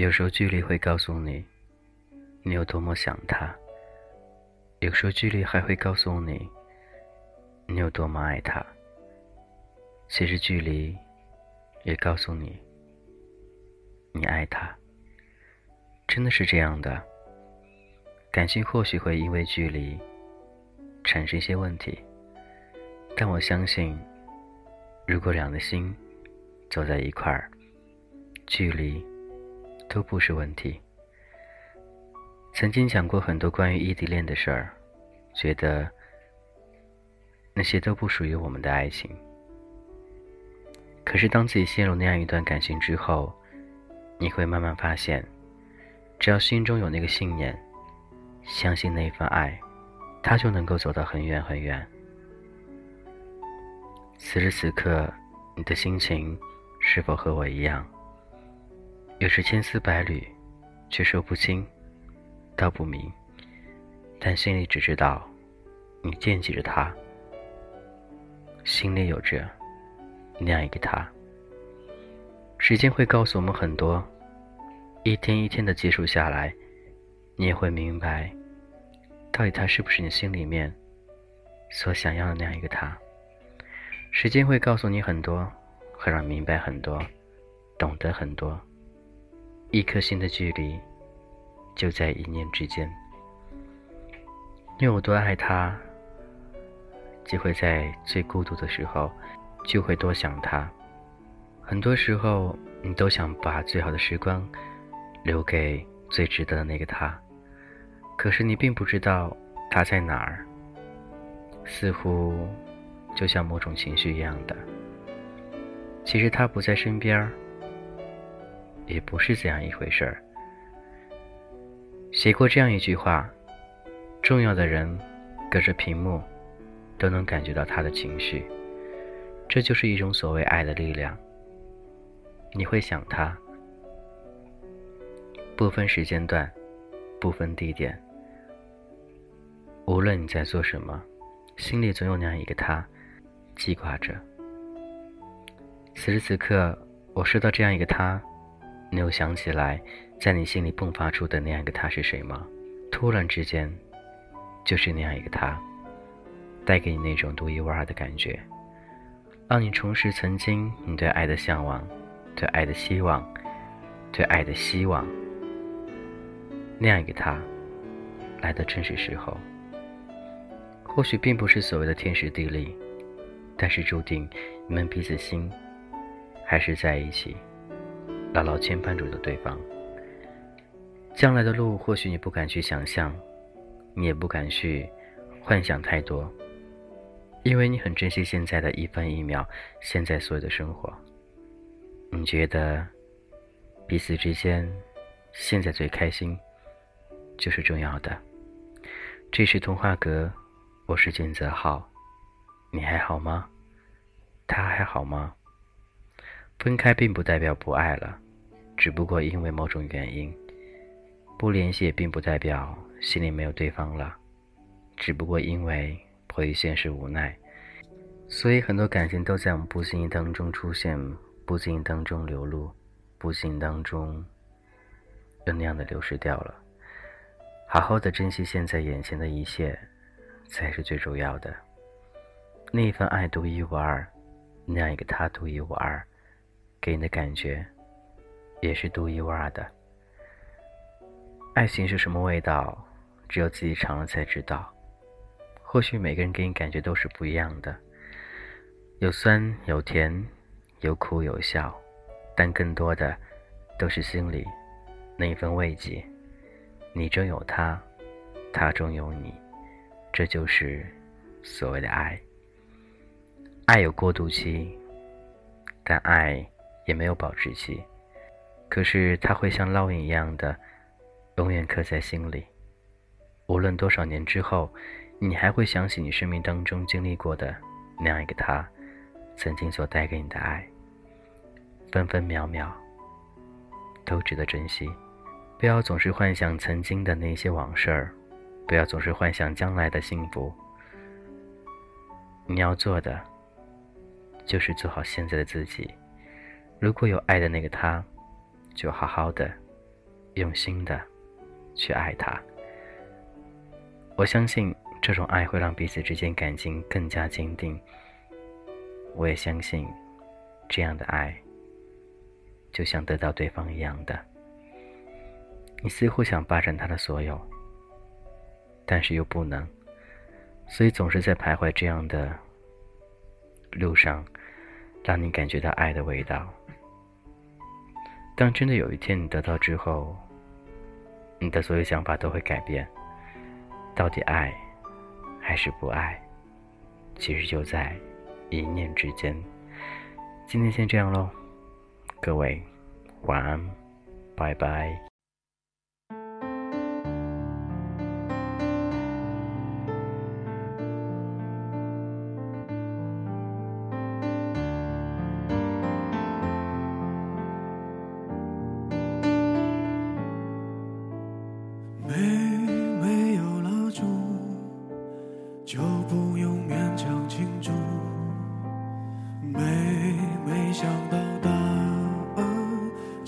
有时候距离会告诉你，你有多么想他；有时候距离还会告诉你，你有多么爱他。其实距离也告诉你，你爱他。真的是这样的。感情或许会因为距离产生一些问题，但我相信，如果两个心走在一块儿，距离。都不是问题。曾经讲过很多关于异地恋的事儿，觉得那些都不属于我们的爱情。可是当自己陷入那样一段感情之后，你会慢慢发现，只要心中有那个信念，相信那份爱，他就能够走到很远很远。此时此刻，你的心情是否和我一样？有时千丝百缕，却说不清，道不明，但心里只知道，你惦记着他，心里有着那样一个他。时间会告诉我们很多，一天一天的接触下来，你也会明白，到底他是不是你心里面所想要的那样一个他。时间会告诉你很多，会让明白很多，懂得很多。一颗心的距离，就在一念之间。你有多爱他，就会在最孤独的时候，就会多想他。很多时候，你都想把最好的时光留给最值得的那个他，可是你并不知道他在哪儿。似乎就像某种情绪一样的，其实他不在身边儿。也不是这样一回事儿。写过这样一句话：重要的人隔着屏幕都能感觉到他的情绪，这就是一种所谓爱的力量。你会想他，不分时间段，不分地点，无论你在做什么，心里总有那样一个他记挂着。此时此刻，我收到这样一个他。你有想起来，在你心里迸发出的那样一个他是谁吗？突然之间，就是那样一个他，带给你那种独一无二的感觉，让你重拾曾经你对爱的向往，对爱的希望，对爱的希望。那样一个他，来的正是时候。或许并不是所谓的天时地利，但是注定你们彼此心还是在一起。牢牢牵绊住的对方。将来的路，或许你不敢去想象，你也不敢去幻想太多，因为你很珍惜现在的一分一秒，现在所有的生活。你觉得彼此之间现在最开心就是重要的。这是童话阁，我是金泽浩，你还好吗？他还好吗？分开并不代表不爱了，只不过因为某种原因，不联系也并不代表心里没有对方了，只不过因为迫于现实无奈，所以很多感情都在我们不经意当中出现，不经意当中流露，不经意当中又那样的流失掉了。好好的珍惜现在眼前的一切，才是最重要的。那一份爱独一无二，那样一个他独一无二。给你的感觉，也是独一无二的。爱情是什么味道，只有自己尝了才知道。或许每个人给你感觉都是不一样的，有酸有甜，有苦有笑，但更多的都是心里那一份慰藉。你中有他，他中有你，这就是所谓的爱。爱有过渡期，但爱。也没有保质期，可是它会像烙印一样的，永远刻在心里。无论多少年之后，你还会想起你生命当中经历过的那样一个他，曾经所带给你的爱，分分秒秒都值得珍惜。不要总是幻想曾经的那些往事儿，不要总是幻想将来的幸福。你要做的，就是做好现在的自己。如果有爱的那个他，就好好的用心的去爱他。我相信这种爱会让彼此之间感情更加坚定。我也相信，这样的爱就像得到对方一样的。你似乎想霸占他的所有，但是又不能，所以总是在徘徊这样的路上，让你感觉到爱的味道。当真的有一天你得到之后，你的所有想法都会改变。到底爱还是不爱，其实就在一念之间。今天先这样喽，各位晚安，拜拜。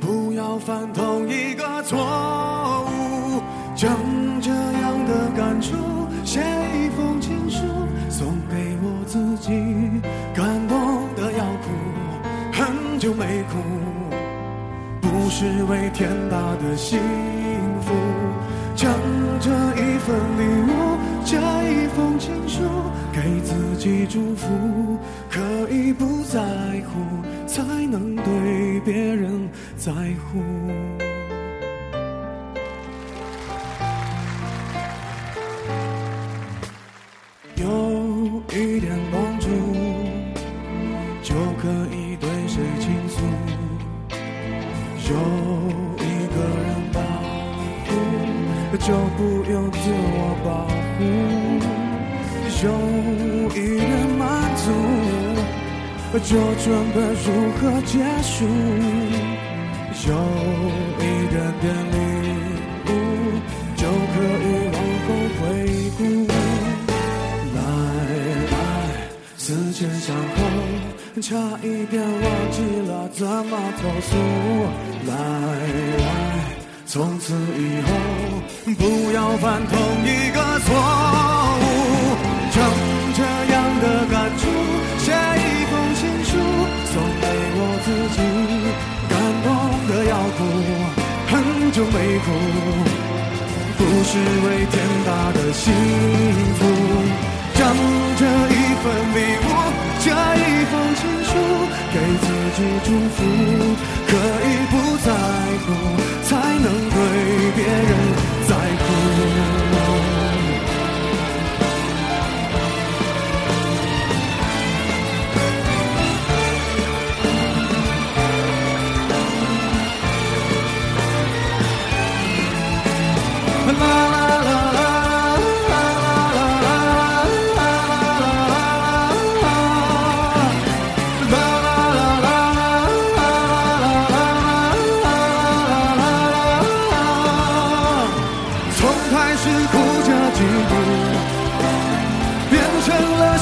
不要犯同一个错误。将这样的感触写一封情书，送给我自己，感动的要哭，很久没哭，不是为天大的幸福，将这一份礼物。这一封情书给自己祝福，可以不乎，才能对别人在乎。有一点帮助，就可以对谁倾诉。有一个人保护，就不用自我保护。有一点满足，就准备如何结束；有一点点领悟，就可以往后回顾。来来，思前想后，差一点忘记了怎么投诉。来来。从此以后，不要犯同一个错误。将这样的感苦，不是为天大的幸福。将这一份礼物，这一封情书，给自己祝福，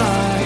side.